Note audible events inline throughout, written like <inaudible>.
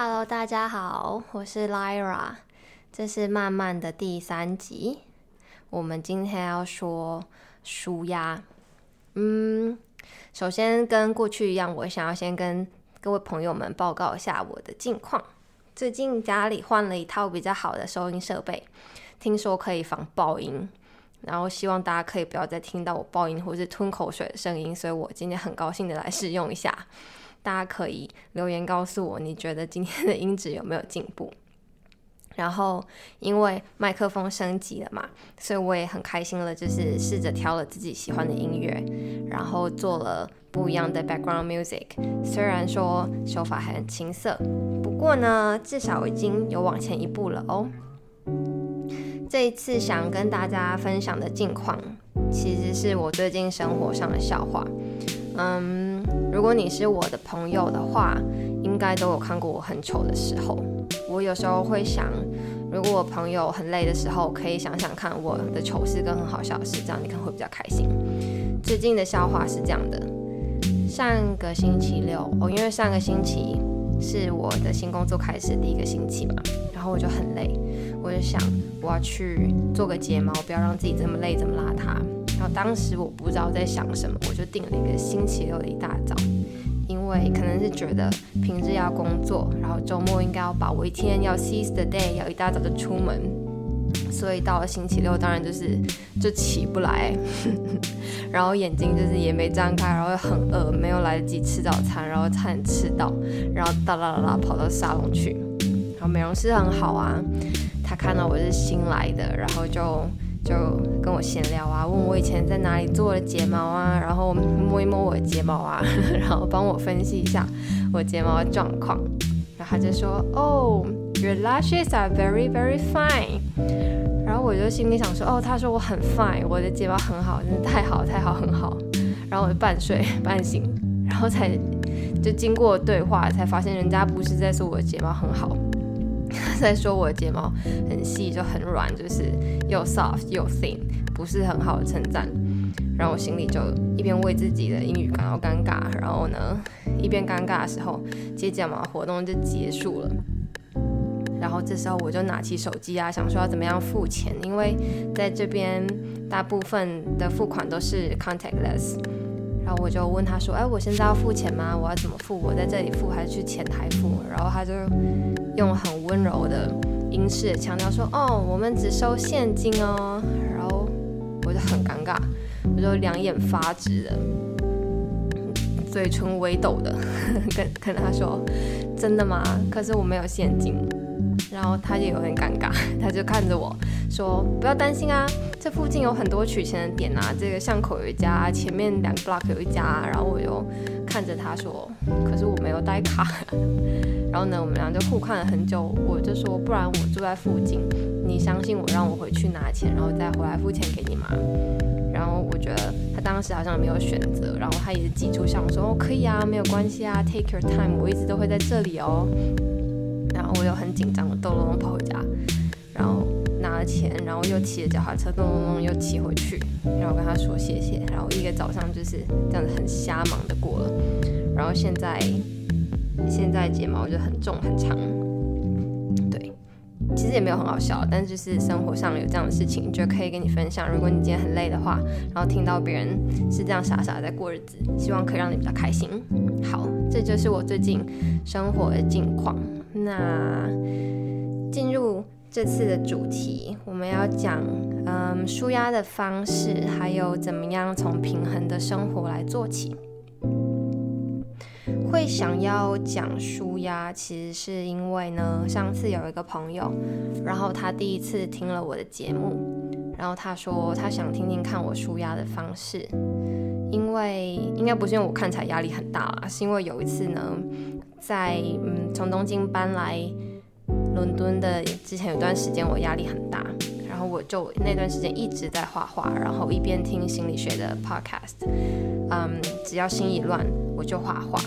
Hello，大家好，我是 Lyra，这是慢慢的第三集。我们今天要说舒压。嗯，首先跟过去一样，我想要先跟各位朋友们报告一下我的近况。最近家里换了一套比较好的收音设备，听说可以防爆音，然后希望大家可以不要再听到我爆音或是吞口水的声音，所以我今天很高兴的来试用一下。大家可以留言告诉我，你觉得今天的音质有没有进步？<laughs> 然后因为麦克风升级了嘛，所以我也很开心了，就是试着挑了自己喜欢的音乐，然后做了不一样的 background music。虽然说手法还很青涩，不过呢，至少已经有往前一步了哦。这一次想跟大家分享的近况，其实是我最近生活上的笑话。嗯，如果你是我的朋友的话，应该都有看过我很丑的时候。我有时候会想，如果我朋友很累的时候，可以想想看我的丑事跟很好笑的事，这样你可能会比较开心。最近的笑话是这样的：上个星期六哦，因为上个星期是我的新工作开始第一个星期嘛，然后我就很累，我就想我要去做个睫毛，不要让自己这么累，这么邋遢。然后当时我不知道在想什么，我就定了一个星期六的一大早，因为可能是觉得平日要工作，然后周末应该要把握一天，要 seize the day，要一大早就出门，所以到了星期六，当然就是就起不来，<laughs> 然后眼睛就是也没张开，然后很饿，没有来得及吃早餐，然后差点吃到，然后哒啦啦啦跑到沙龙去，然后美容师很好啊，他看到我是新来的，然后就。就跟我闲聊啊，问我以前在哪里做的睫毛啊，然后摸一摸我的睫毛啊，<laughs> 然后帮我分析一下我睫毛的状况。然后他就说：“Oh, your lashes are very, very fine。”然后我就心里想说：“哦，他说我很 fine，我的睫毛很好，真的太好太好很好。”然后我就半睡半醒，然后才就经过对话才发现人家不是在说我的睫毛很好。在说我的睫毛很细，就很软，就是又 soft 又 thin，不是很好的称赞。然后我心里就一边为自己的英语感到尴尬，然后呢，一边尴尬的时候，接睫毛活动就结束了。然后这时候我就拿起手机啊，想说要怎么样付钱，因为在这边大部分的付款都是 contactless。然后我就问他说：“哎，我现在要付钱吗？我要怎么付？我在这里付还是去前台付？”然后他就用很温柔的英式强调说：“哦，我们只收现金哦。”然后我就很尴尬，我就两眼发直的，嘴唇微抖的 <laughs> 跟跟他说：“真的吗？可是我没有现金。”然后他也有点尴尬，<laughs> 他就看着我说：“不要担心啊，这附近有很多取钱的点啊，这个巷口有一家，前面两个 block 有一家。”然后我就看着他说：“可是我没有带卡。<laughs> ”然后呢，我们俩就互看了很久。我就说：“不然我住在附近，你相信我，让我回去拿钱，然后再回来付钱给你吗？”然后我觉得他当时好像没有选择，然后他也是挤出笑容说：“哦，可以啊，没有关系啊，take your time，我一直都会在这里哦。”我又很紧张我咚咚咚跑回家，然后拿了钱，然后又骑着脚踏车咚咚咚又骑回去，然后跟他说谢谢，然后一个早上就是这样子很瞎忙的过了，然后现在现在睫毛就很重很长，对，其实也没有很好笑，但就是生活上有这样的事情，就可以跟你分享。如果你今天很累的话，然后听到别人是这样傻傻在过日子，希望可以让你比较开心。好，这就是我最近生活的近况。那进入这次的主题，我们要讲嗯舒压的方式，还有怎么样从平衡的生活来做起。会想要讲舒压，其实是因为呢，上次有一个朋友，然后他第一次听了我的节目，然后他说他想听听看我舒压的方式，因为应该不是因为我看起来压力很大啦，是因为有一次呢。在嗯，从东京搬来伦敦的之前有段时间，我压力很大，然后我就那段时间一直在画画，然后一边听心理学的 podcast，嗯，只要心一乱我就画画。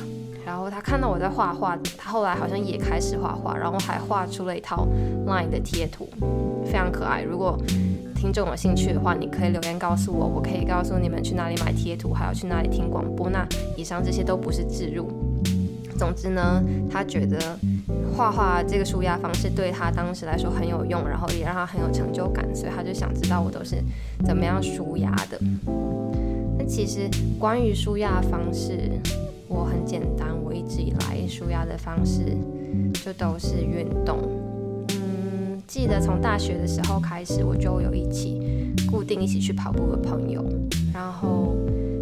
然后他看到我在画画，他后来好像也开始画画，然后还画出了一套 line 的贴图，非常可爱。如果听众有兴趣的话，你可以留言告诉我，我可以告诉你们去哪里买贴图，还有去哪里听广播。那以上这些都不是置入。总之呢，他觉得画画这个舒压方式对他当时来说很有用，然后也让他很有成就感，所以他就想知道我都是怎么样舒压的。那其实关于舒压方式，我很简单，我一直以来舒压的方式就都是运动。记得从大学的时候开始，我就有一起固定一起去跑步的朋友，然后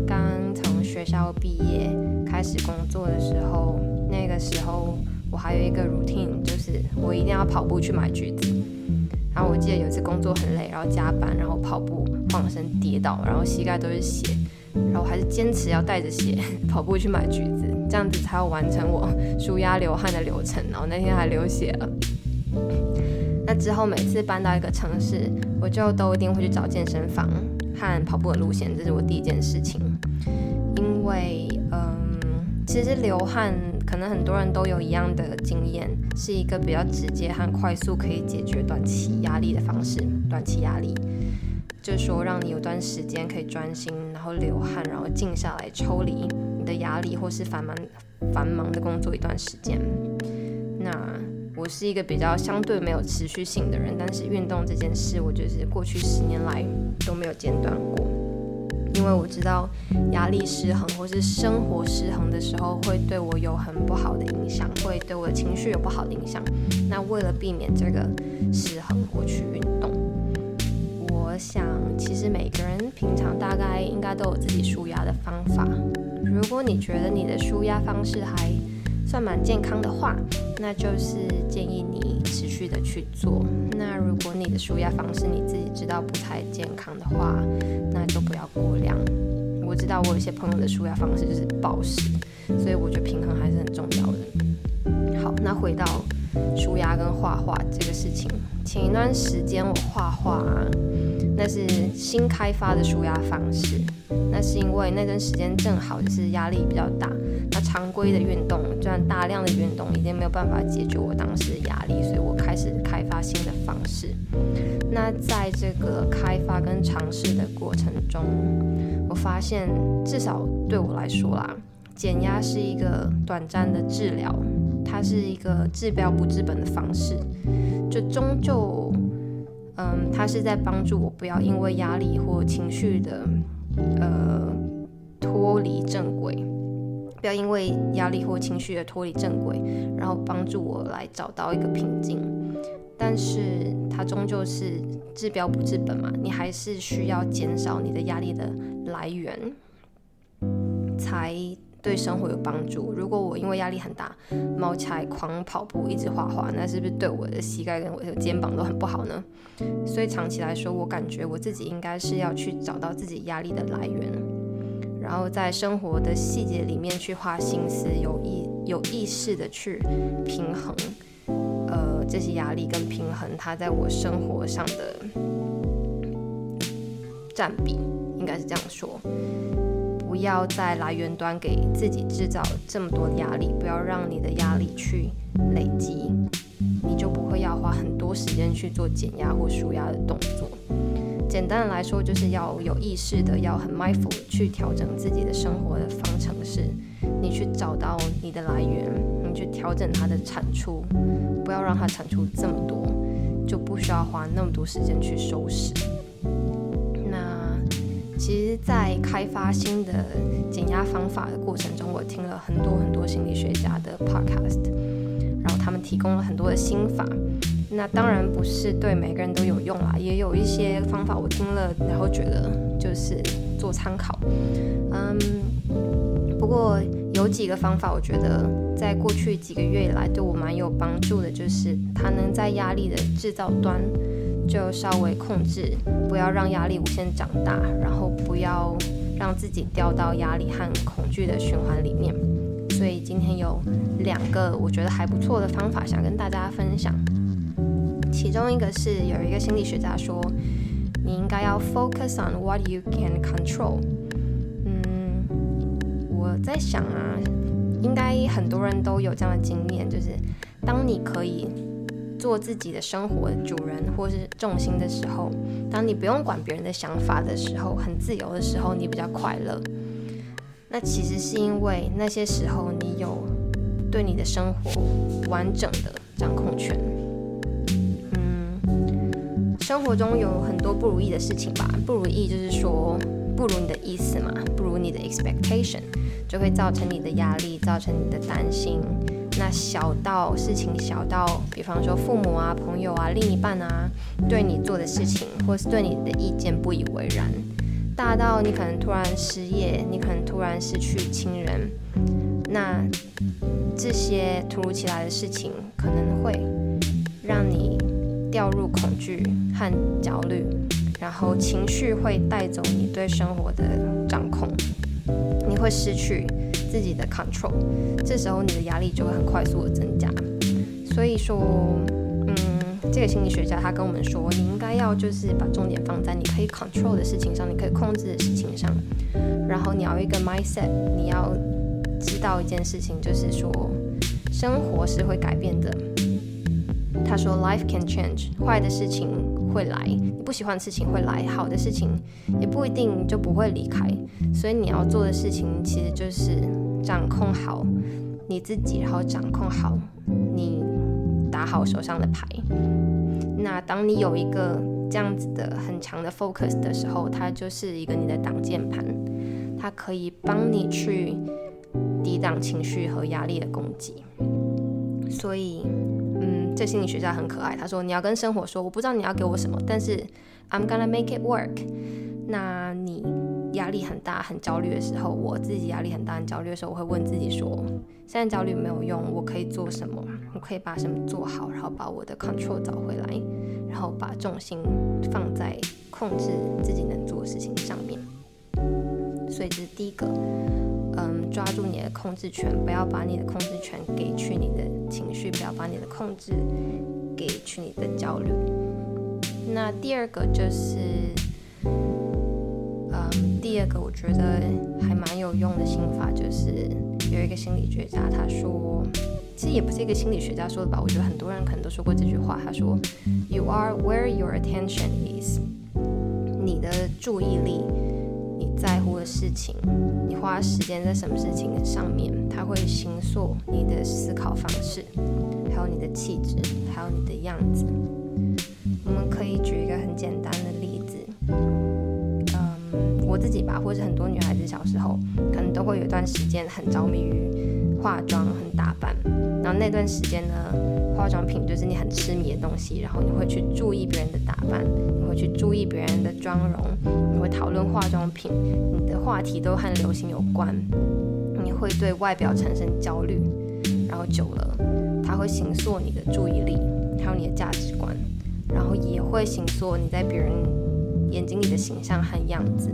刚从学校毕业开始工作的时候，那个时候。我还有一个 routine，就是我一定要跑步去买橘子。然后我记得有一次工作很累，然后加班，然后跑步晃身跌倒，然后膝盖都是血，然后还是坚持要带着血 <laughs> 跑步去买橘子，这样子才要完成我舒压流汗的流程。然后那天还流血了。之后每次搬到一个城市，我就都一定会去找健身房和跑步的路线，这是我第一件事情。因为，嗯，其实流汗。可能很多人都有一样的经验，是一个比较直接和快速可以解决短期压力的方式。短期压力就是说，让你有段时间可以专心，然后流汗，然后静下来，抽离你的压力或是繁忙繁忙的工作一段时间。那我是一个比较相对没有持续性的人，但是运动这件事，我就是过去十年来都没有间断过。因为我知道压力失衡或是生活失衡的时候，会对我有很不好的影响，会对我的情绪有不好的影响。那为了避免这个失衡，我去运动。我想，其实每个人平常大概应该都有自己舒压的方法。如果你觉得你的舒压方式还算蛮健康的话，那就是建议你持续的去做。那如果你的舒压方式你自己知道不太健康的话，那就不要过量。我知道我有些朋友的舒压方式就是暴食，所以我觉得平衡还是很重要的。好，那回到舒压跟画画这个事情，前一段时间我画画，那是新开发的舒压方式。那是因为那段时间正好就是压力比较大，那常规的运动，这样大量的运动已经没有办法解决我当时的压力，所以我开始开发新的方式。那在这个开发跟尝试的过程中，我发现至少对我来说啦，减压是一个短暂的治疗，它是一个治标不治本的方式，就终究，嗯，它是在帮助我不要因为压力或情绪的。呃，脱离正轨，不要因为压力或情绪而脱离正轨，然后帮助我来找到一个平静。但是它终究是治标不治本嘛，你还是需要减少你的压力的来源，才对生活有帮助。如果我因为压力很大，猫起来狂跑步，一直画画，那是不是对我的膝盖跟我的肩膀都很不好呢？所以长期来说，我感觉我自己应该是要去找到自己压力的来源，然后在生活的细节里面去花心思，有意有意识的去平衡，呃，这些压力跟平衡它在我生活上的占比，应该是这样说。不要在来源端给自己制造这么多压力，不要让你的压力去累积。你就不会要花很多时间去做减压或舒压的动作。简单来说，就是要有意识的，要很 mindful 去调整自己的生活的方程式。你去找到你的来源，你去调整它的产出，不要让它产出这么多，就不需要花那么多时间去收拾。其实，在开发新的减压方法的过程中，我听了很多很多心理学家的 podcast。然后他们提供了很多的心法，那当然不是对每个人都有用啦，也有一些方法我听了，然后觉得就是做参考。嗯，不过有几个方法，我觉得在过去几个月以来对我蛮有帮助的，就是它能在压力的制造端就稍微控制，不要让压力无限长大，然后不要让自己掉到压力和恐惧的循环里面。所以今天有两个我觉得还不错的方法想跟大家分享。其中一个是有一个心理学家说，你应该要 focus on what you can control。嗯，我在想啊，应该很多人都有这样的经验，就是当你可以做自己的生活主人或是重心的时候，当你不用管别人的想法的时候，很自由的时候，你比较快乐。那其实是因为那些时候你有对你的生活完整的掌控权。嗯，生活中有很多不如意的事情吧，不如意就是说不如你的意思嘛，不如你的 expectation，就会造成你的压力，造成你的担心。那小到事情小到，比方说父母啊、朋友啊、另一半啊，对你做的事情，或是对你的意见不以为然；大到你可能突然失业，你可能突然失去亲人，那这些突如其来的事情，可能会让你掉入恐惧和焦虑，然后情绪会带走你对生活的掌控，你会失去。自己的 control，这时候你的压力就会很快速的增加。所以说，嗯，这个心理学家他跟我们说，你应该要就是把重点放在你可以 control 的事情上，你可以控制的事情上。然后你要一个 mindset，你要知道一件事情，就是说，生活是会改变的。他说，life can change，坏的事情会来，不喜欢的事情会来，好的事情也不一定就不会离开。所以你要做的事情，其实就是掌控好你自己，然后掌控好你打好手上的牌。那当你有一个这样子的很强的 focus 的时候，它就是一个你的挡箭盘，它可以帮你去抵挡情绪和压力的攻击。所以。这心理学家很可爱。他说：“你要跟生活说，我不知道你要给我什么，但是 I'm gonna make it work。那你压力很大、很焦虑的时候，我自己压力很大、很焦虑的时候，我会问自己说：现在焦虑没有用，我可以做什么？我可以把什么做好，然后把我的 control 找回来，然后把重心放在控制自己能做的事情上面。所以这是第一个。”嗯，抓住你的控制权，不要把你的控制权给去你的情绪，不要把你的控制给去你的焦虑。那第二个就是，嗯，第二个我觉得还蛮有用的心法，就是有一个心理学家他说，其实也不是一个心理学家说的吧，我觉得很多人可能都说过这句话。他说，You are where your attention is，你的注意力。在乎的事情，你花时间在什么事情上面，它会形塑你的思考方式，还有你的气质，还有你的样子。我们可以举一个很简单的，自己吧，或者很多女孩子小时候，可能都会有一段时间很着迷于化妆、很打扮，然后那段时间呢。化妆品就是你很痴迷的东西，然后你会去注意别人的打扮，你会去注意别人的妆容，你会讨论化妆品，你的话题都和流行有关，你会对外表产生焦虑，然后久了，它会形塑你的注意力，还有你的价值观，然后也会形塑你在别人眼睛里的形象和样子，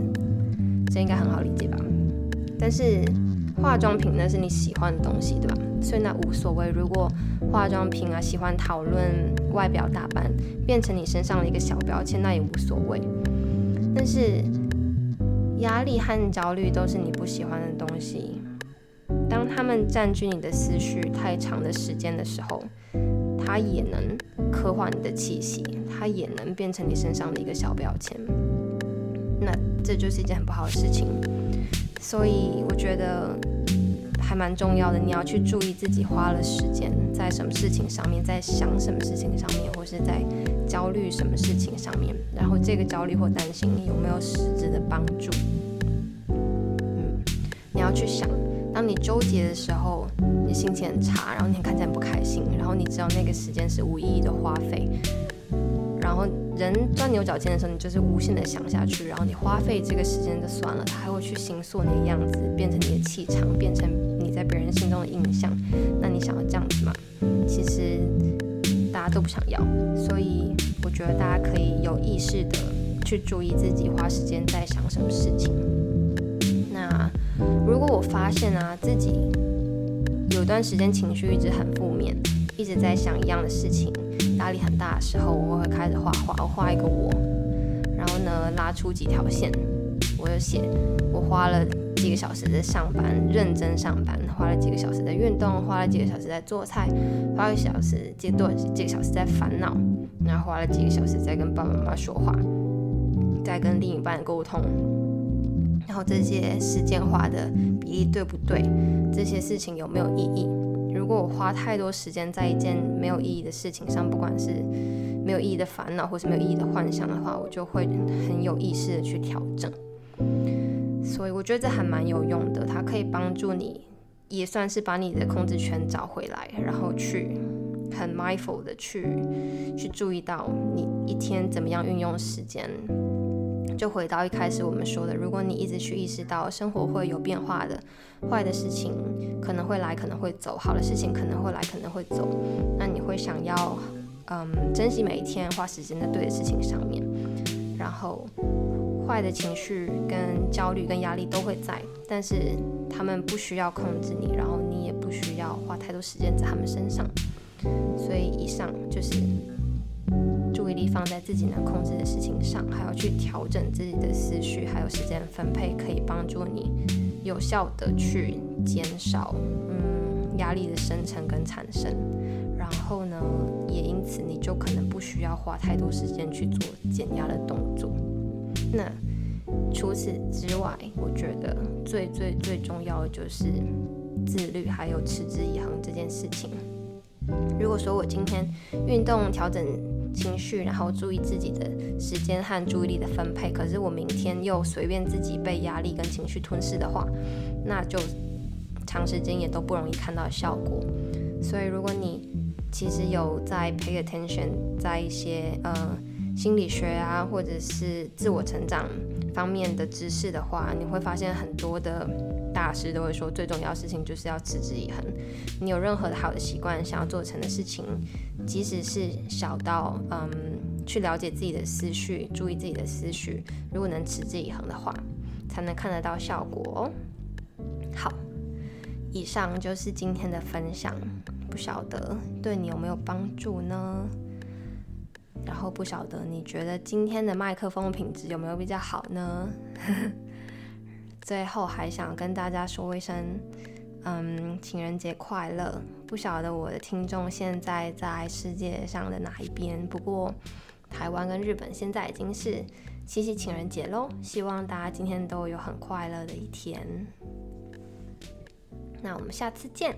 这应该很好理解吧？但是。化妆品那是你喜欢的东西，对吧？所以那无所谓。如果化妆品啊，喜欢讨论外表打扮，变成你身上的一个小标签，那也无所谓。但是压力和焦虑都是你不喜欢的东西，当他们占据你的思绪太长的时间的时候，它也能刻画你的气息，它也能变成你身上的一个小标签。那这就是一件很不好的事情。所以我觉得还蛮重要的，你要去注意自己花了时间在什么事情上面，在想什么事情上面，或是在焦虑什么事情上面，然后这个焦虑或担心有没有实质的帮助。嗯，你要去想，当你纠结的时候，你心情很差，然后你看起来不开心，然后你知道那个时间是无意义的花费。然后人钻牛角尖的时候，你就是无限的想下去，然后你花费这个时间就算了，他还会去形塑你的样子，变成你的气场，变成你在别人心中的印象。那你想要这样子吗？其实大家都不想要，所以我觉得大家可以有意识的去注意自己花时间在想什么事情。那如果我发现啊自己有段时间情绪一直很负面，一直在想一样的事情。压力很大的时候，我会开始画画。我画一个我，然后呢，拉出几条线，我就写我花了几个小时在上班，认真上班，花了几个小时在运动，花了几个小时在做菜，花个小时几多几个小时在烦恼，然后花了几个小时在跟爸爸妈妈说话，在跟另一半沟通，然后这些时间花的比例对不对？这些事情有没有意义？如果我花太多时间在一件没有意义的事情上，不管是没有意义的烦恼，或是没有意义的幻想的话，我就会很有意识的去调整。所以我觉得这还蛮有用的，它可以帮助你，也算是把你的控制权找回来，然后去很 mindful 的去去注意到你一天怎么样运用时间。就回到一开始我们说的，如果你一直去意识到生活会有变化的，坏的事情可能会来，可能会走；好的事情可能会来，可能会走。那你会想要，嗯，珍惜每一天，花时间在对的事情上面。然后，坏的情绪、跟焦虑、跟压力都会在，但是他们不需要控制你，然后你也不需要花太多时间在他们身上。所以，以上就是。注意力放在自己能控制的事情上，还要去调整自己的思绪，还有时间分配，可以帮助你有效的去减少嗯压力的生成跟产生。然后呢，也因此你就可能不需要花太多时间去做减压的动作。那除此之外，我觉得最最最重要的就是自律，还有持之以恒这件事情。如果说我今天运动调整情绪，然后注意自己的时间和注意力的分配，可是我明天又随便自己被压力跟情绪吞噬的话，那就长时间也都不容易看到效果。所以如果你其实有在 pay attention，在一些呃心理学啊，或者是自我成长方面的知识的话，你会发现很多的。大师都会说，最重要的事情就是要持之以恒。你有任何的好的习惯想要做成的事情，即使是小到嗯，去了解自己的思绪，注意自己的思绪，如果能持之以恒的话，才能看得到效果哦。好，以上就是今天的分享，不晓得对你有没有帮助呢？然后不晓得你觉得今天的麦克风品质有没有比较好呢？<laughs> 最后还想跟大家说一声，嗯，情人节快乐！不晓得我的听众现在在世界上的哪一边，不过台湾跟日本现在已经是七夕情人节喽。希望大家今天都有很快乐的一天。那我们下次见。